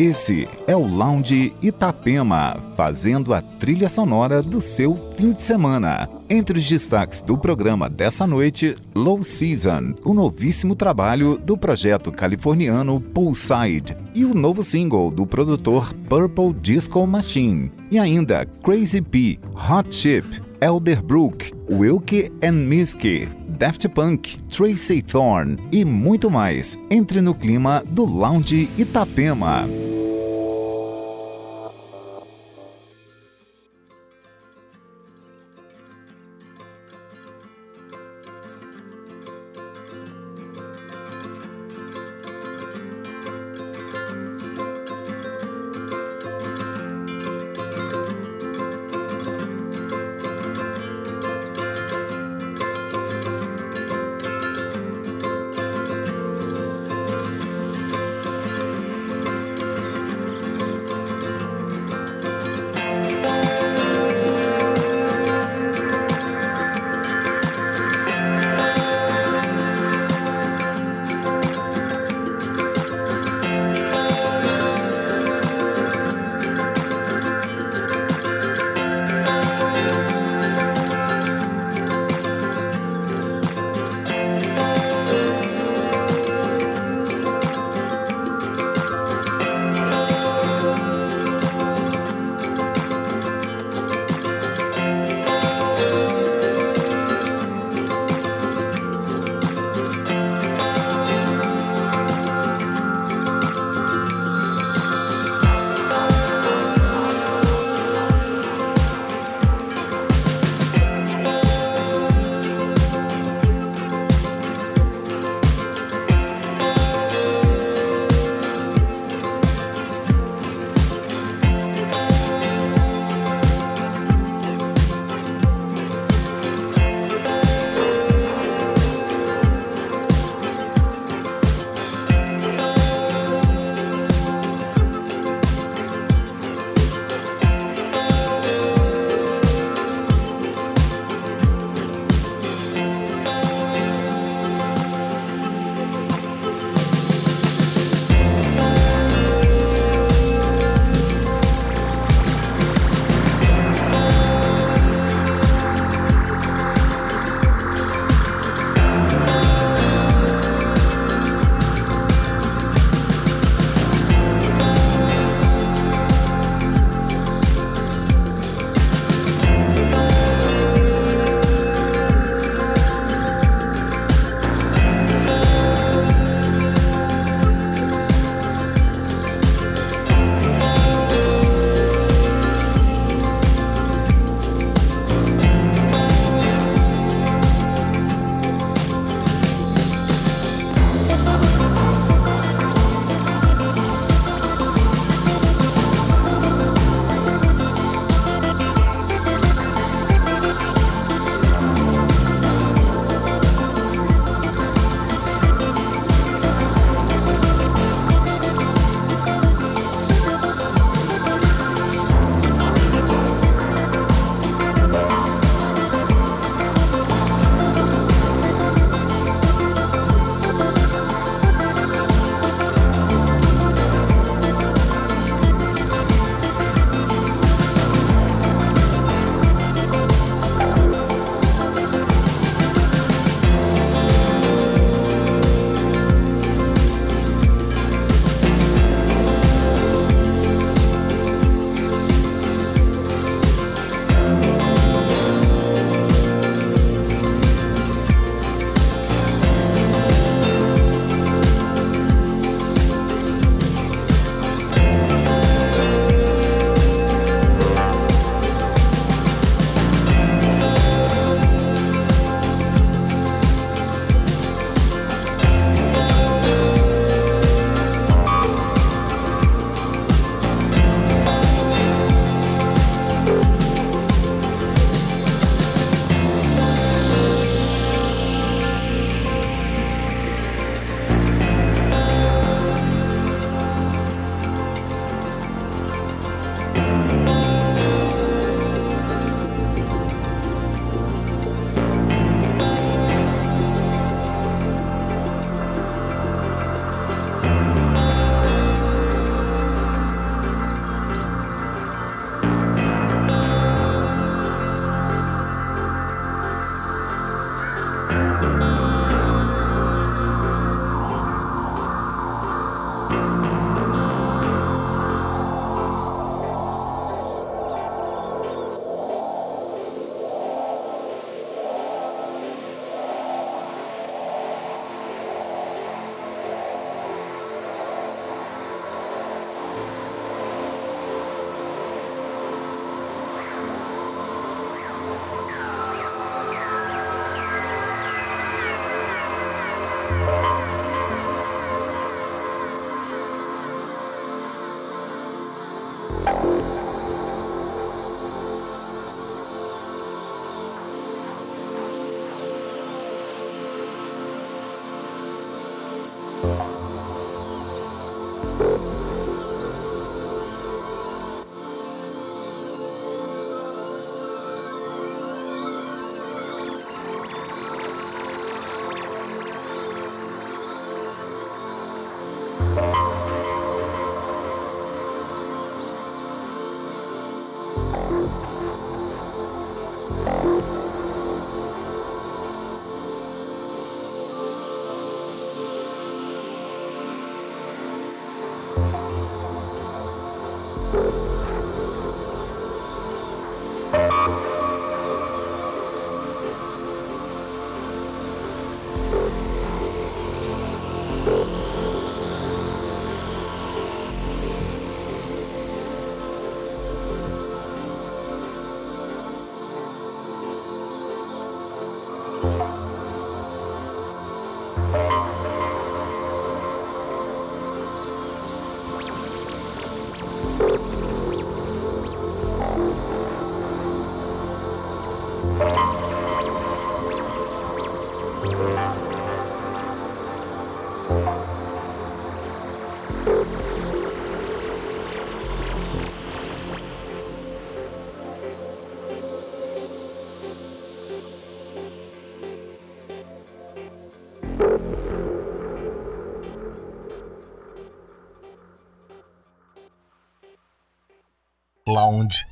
Esse é o Lounge Itapema, fazendo a trilha sonora do seu fim de semana. Entre os destaques do programa dessa noite, Low Season, o novíssimo trabalho do projeto californiano Poolside e o novo single do produtor Purple Disco Machine. E ainda Crazy P, Hot Chip, Elderbrook, Wilkie and Miski, Daft Punk, Tracy Thorn e muito mais. Entre no clima do Lounge Itapema.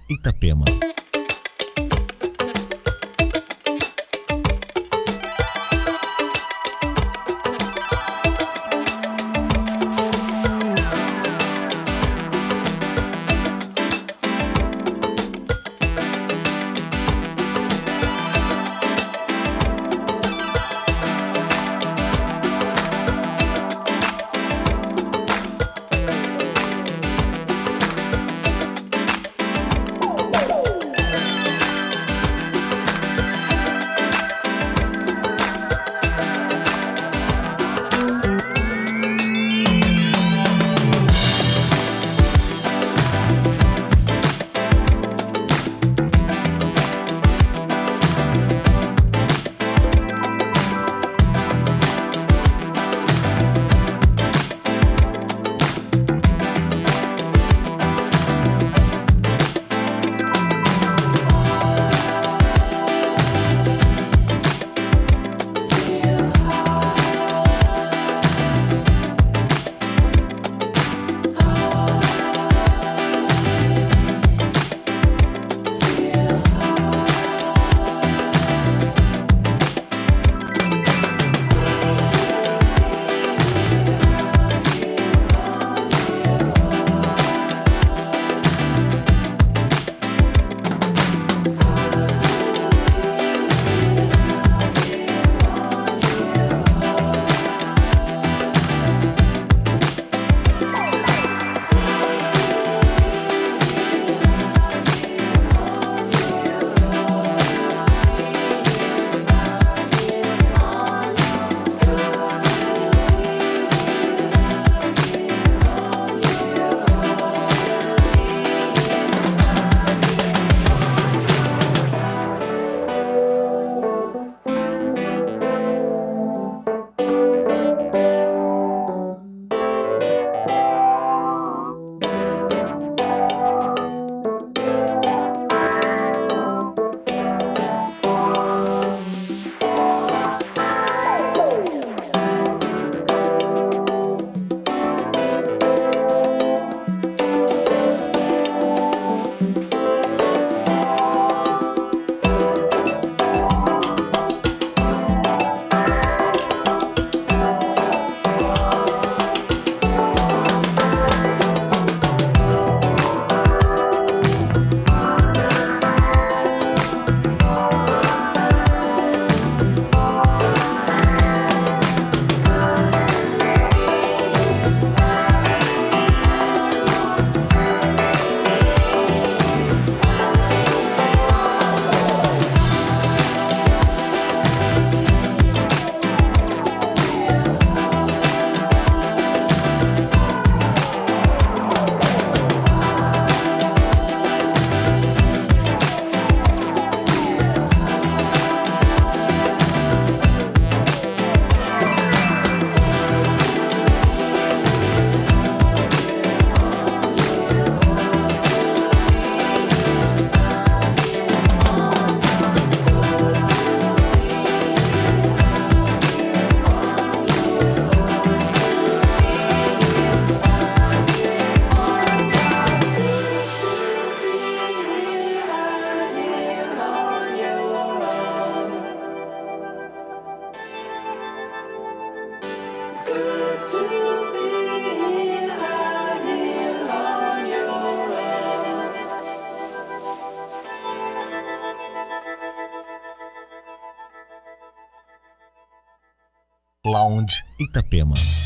Itapema. Тема.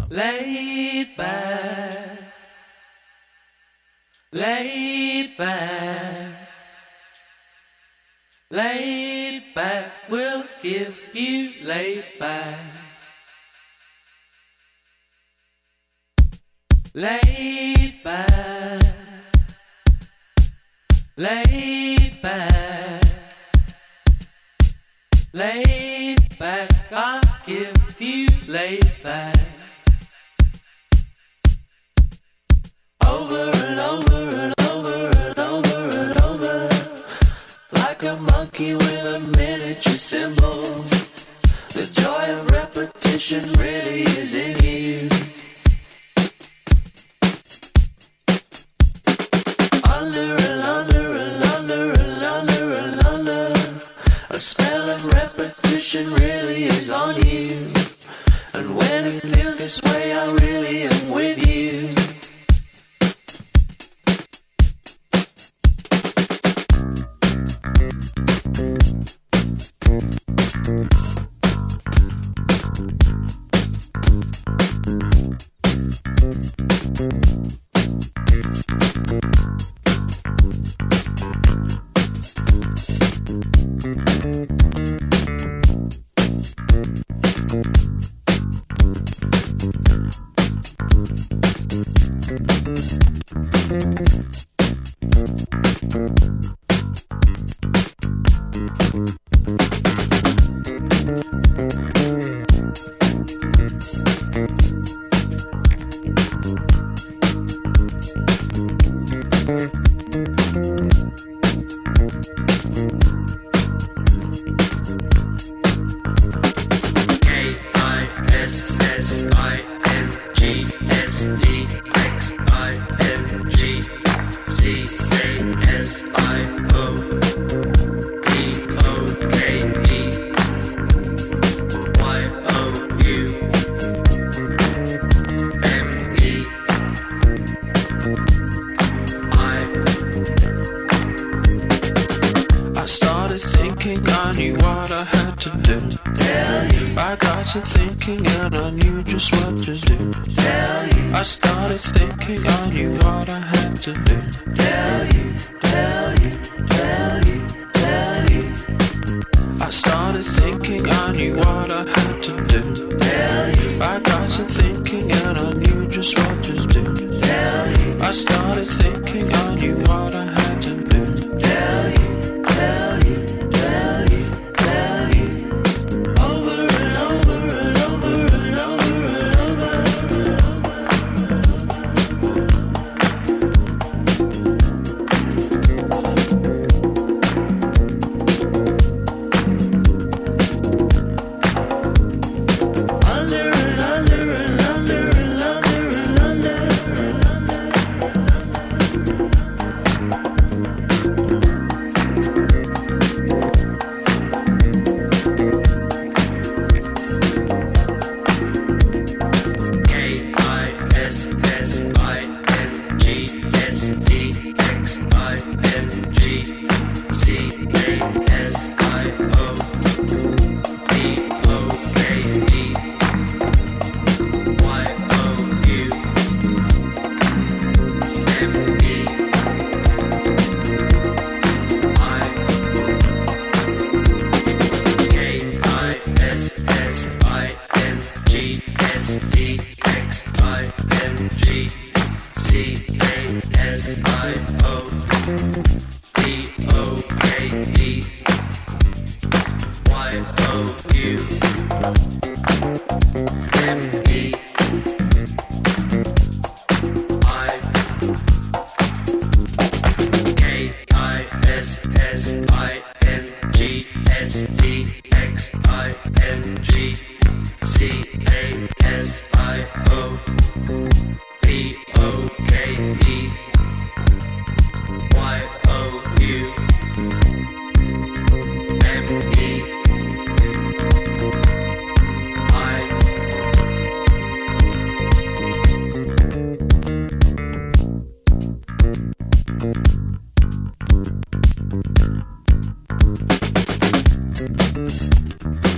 Itapema. Laid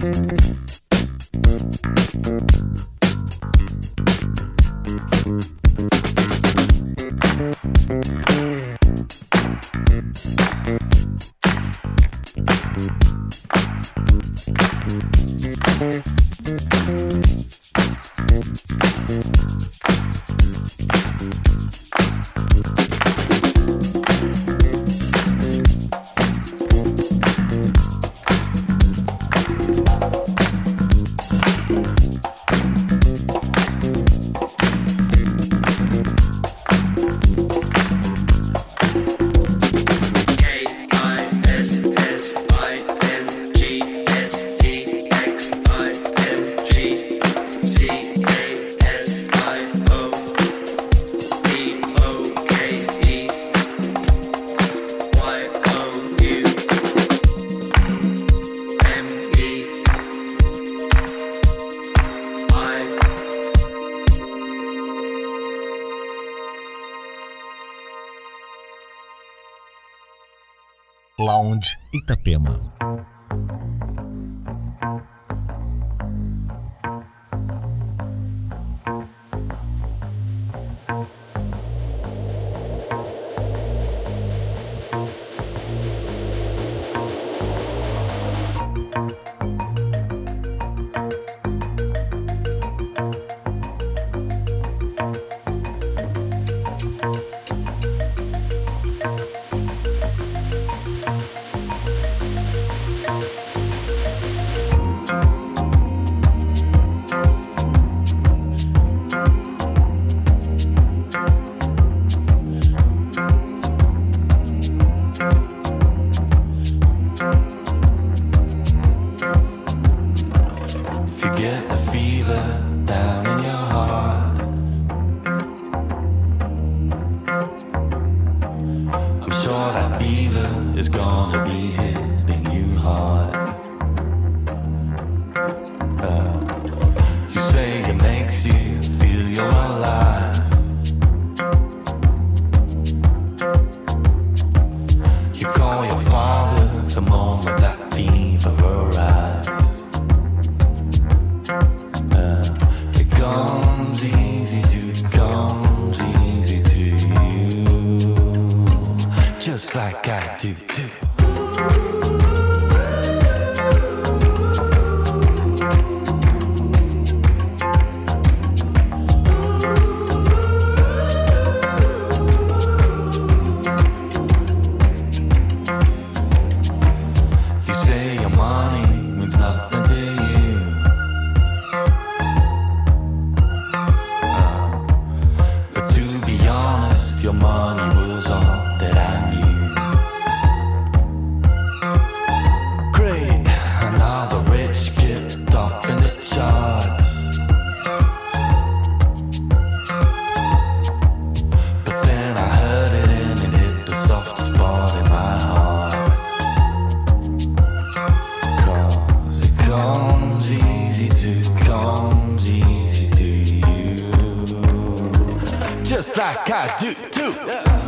Mm-hmm.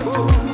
Oh.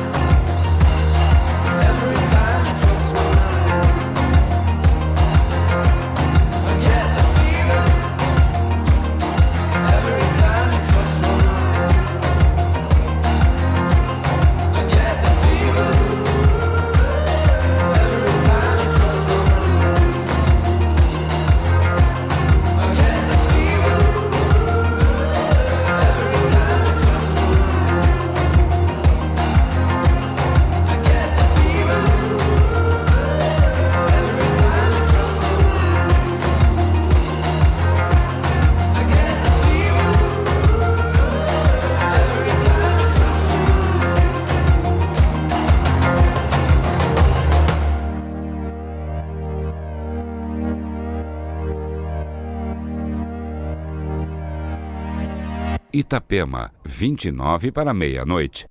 Itapema, 29 para meia-noite.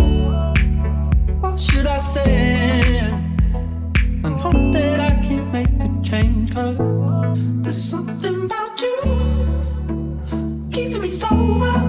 should I say? And hope that I can make a change. Cause there's something about you keeping me sober.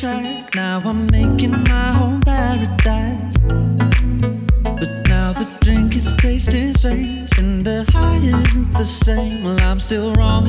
track. Now I'm making my own paradise. But now the drink is tasting strange, and the high isn't the same. Well, I'm still wrong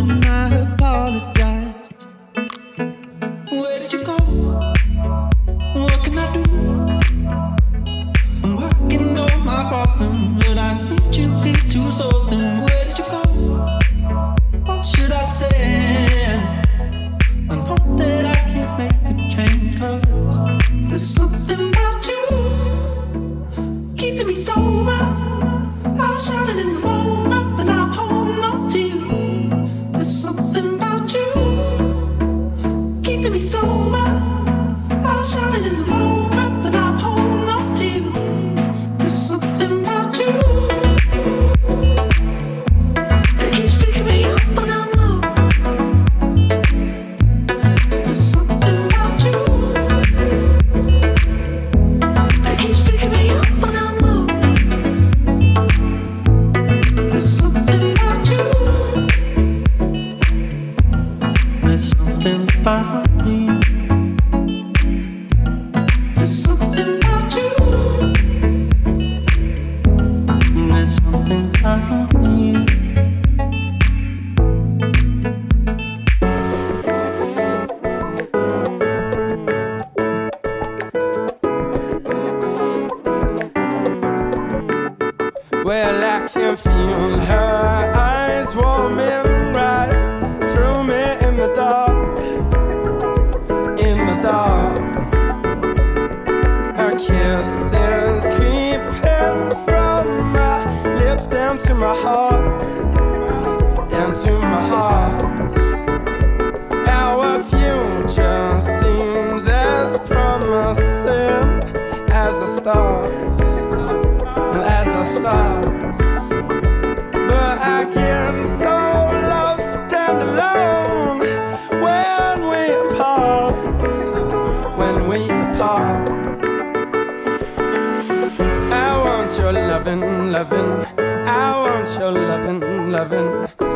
loving.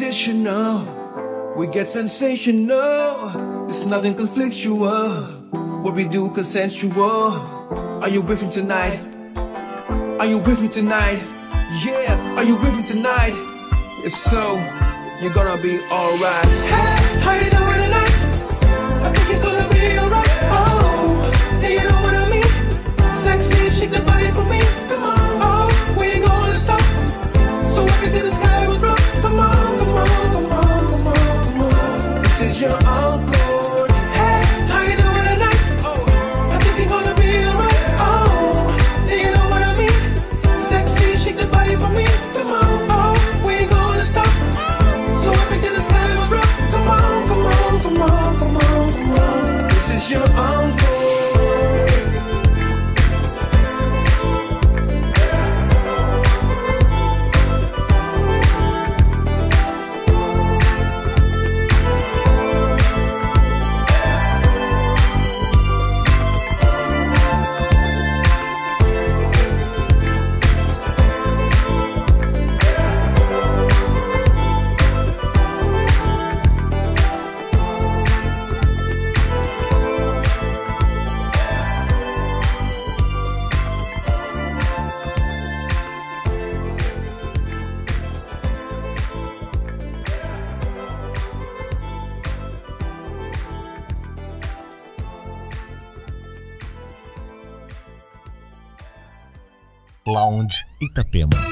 additional. We get sensational. It's nothing conflictual. What we do consensual. Are you with me tonight? Are you with me tonight? Yeah, are you with me tonight? If so, you're gonna be alright. Hey, how you doing? Itapema.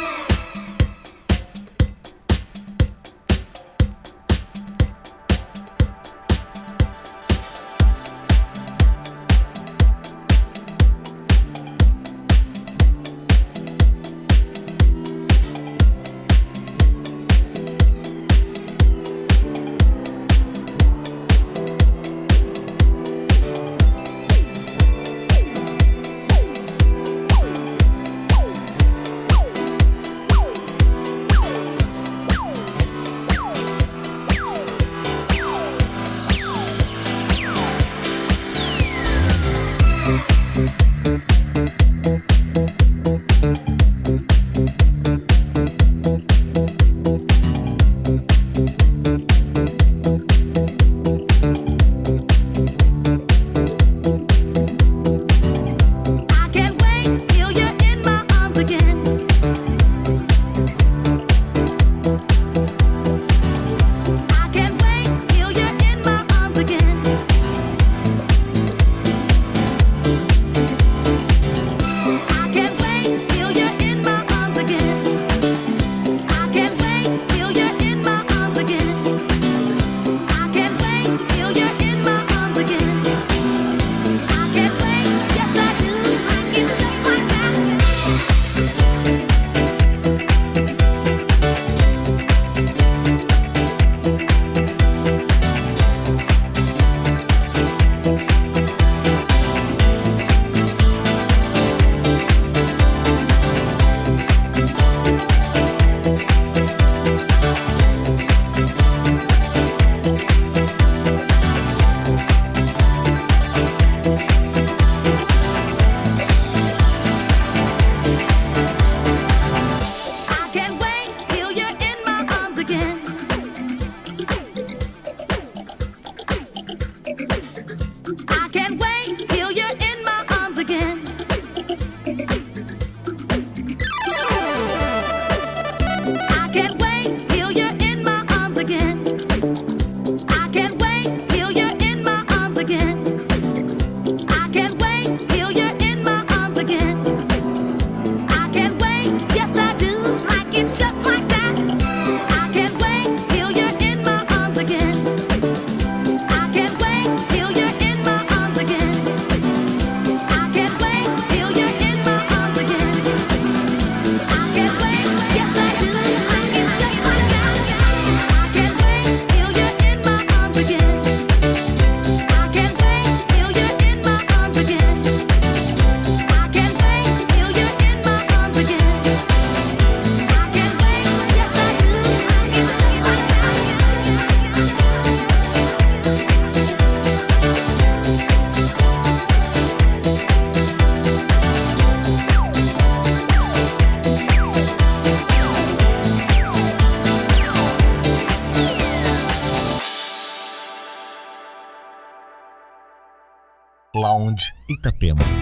тему.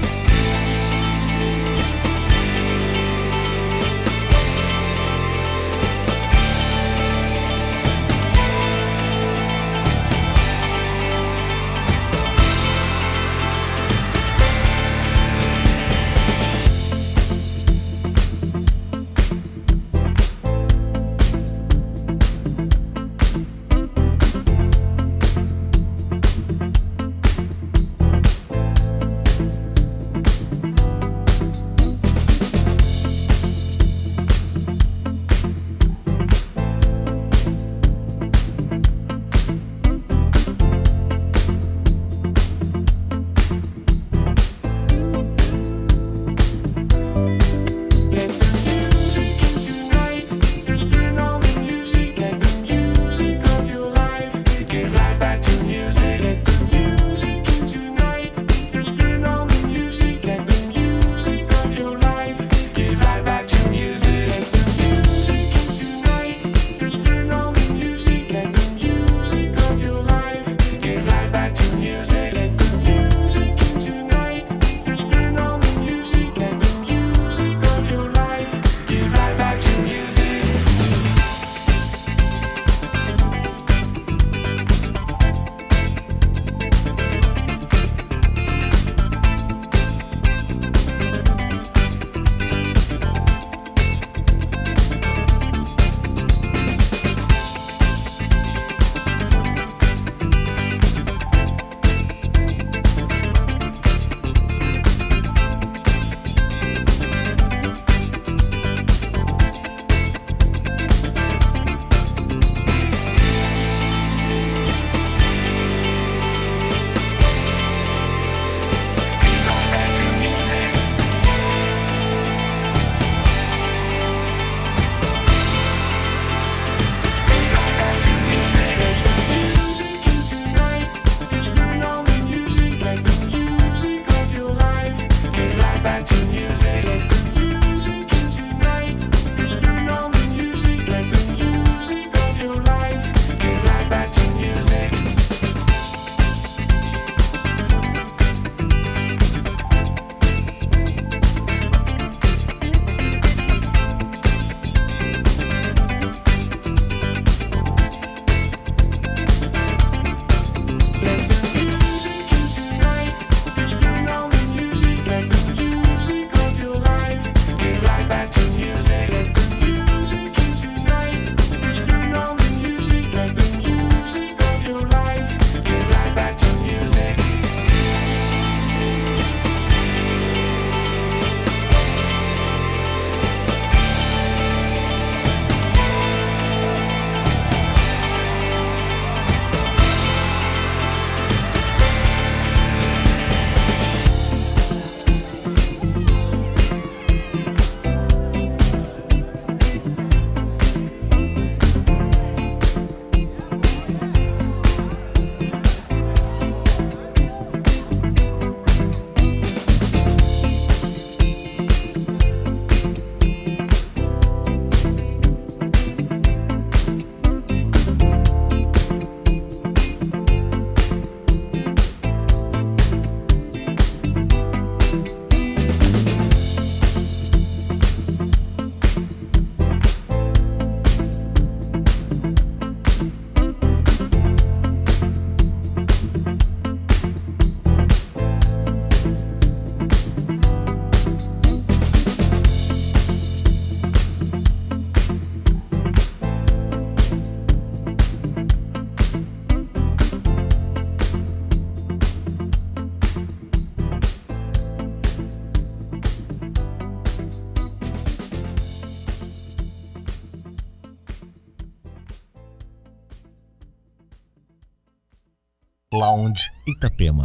Itapema.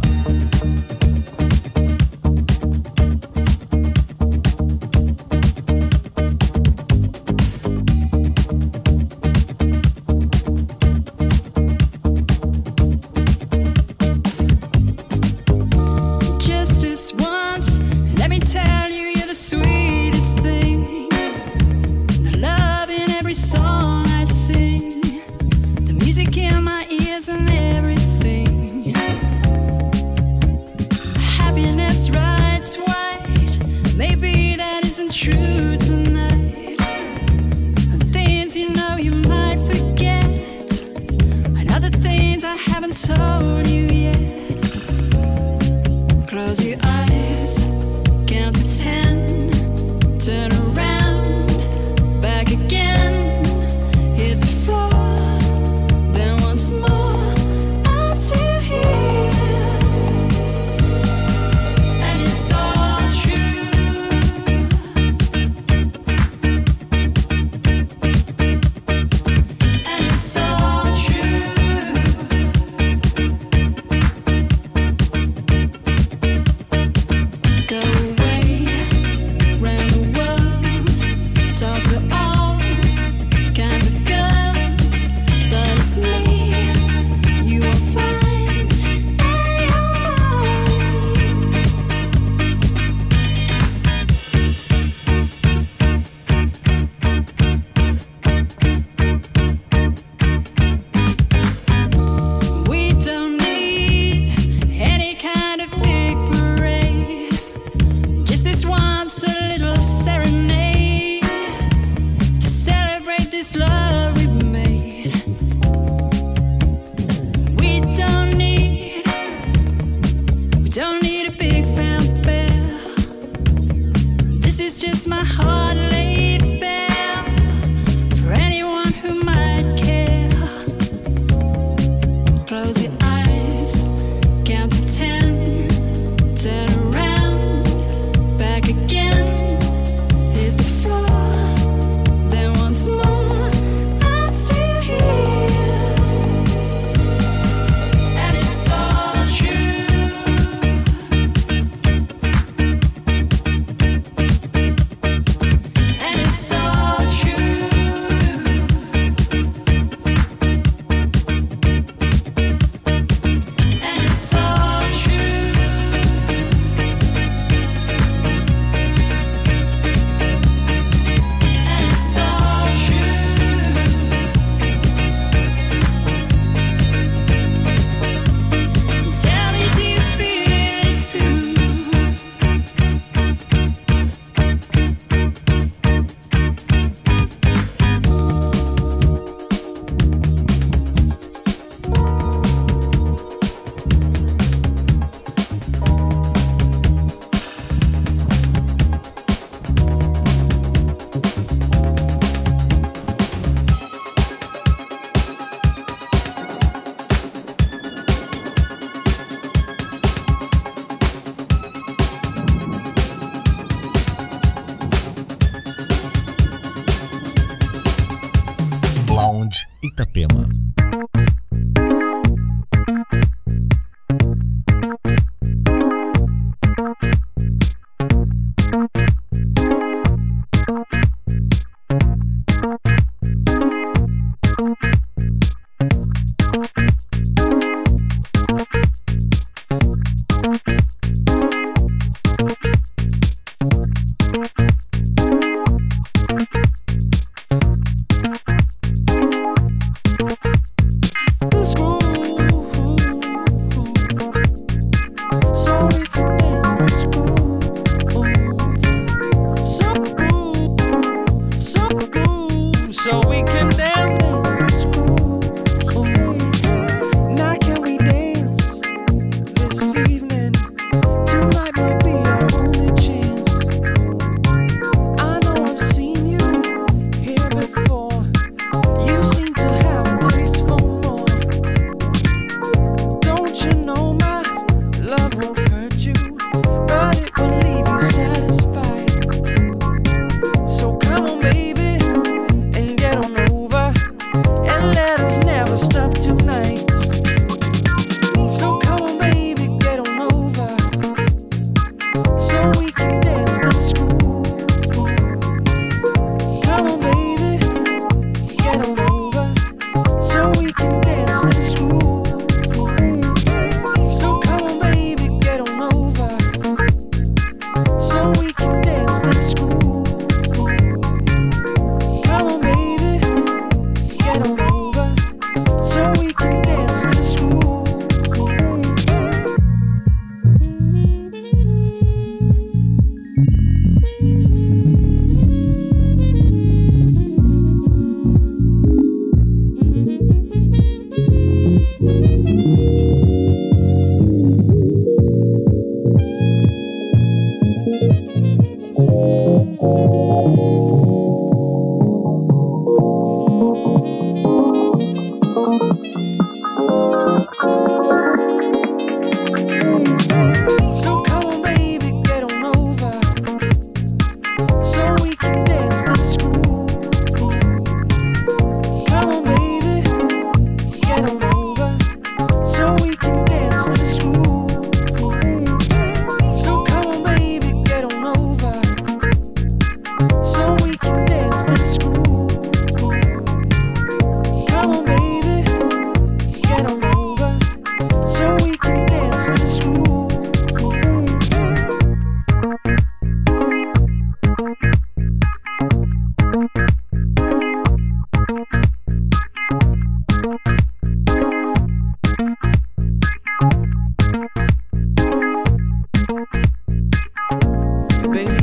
baby.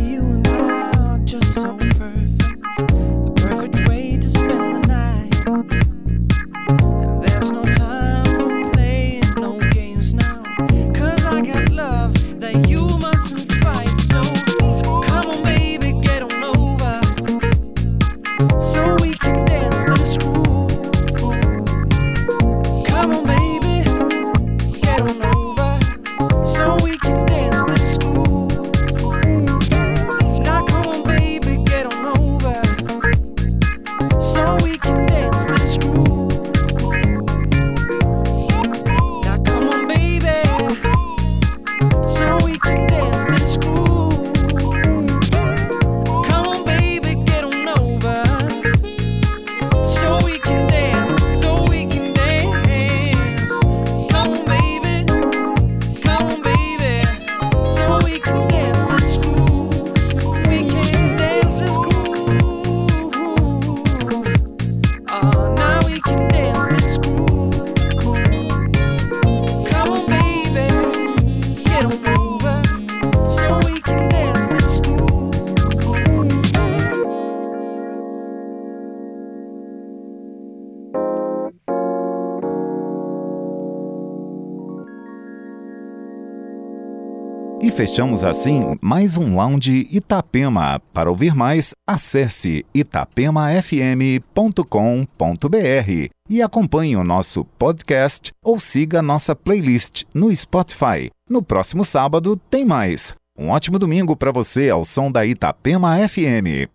fechamos assim mais um Lounge Itapema. Para ouvir mais, acesse itapemafm.com.br e acompanhe o nosso podcast ou siga nossa playlist no Spotify. No próximo sábado tem mais. Um ótimo domingo para você ao som da Itapema FM.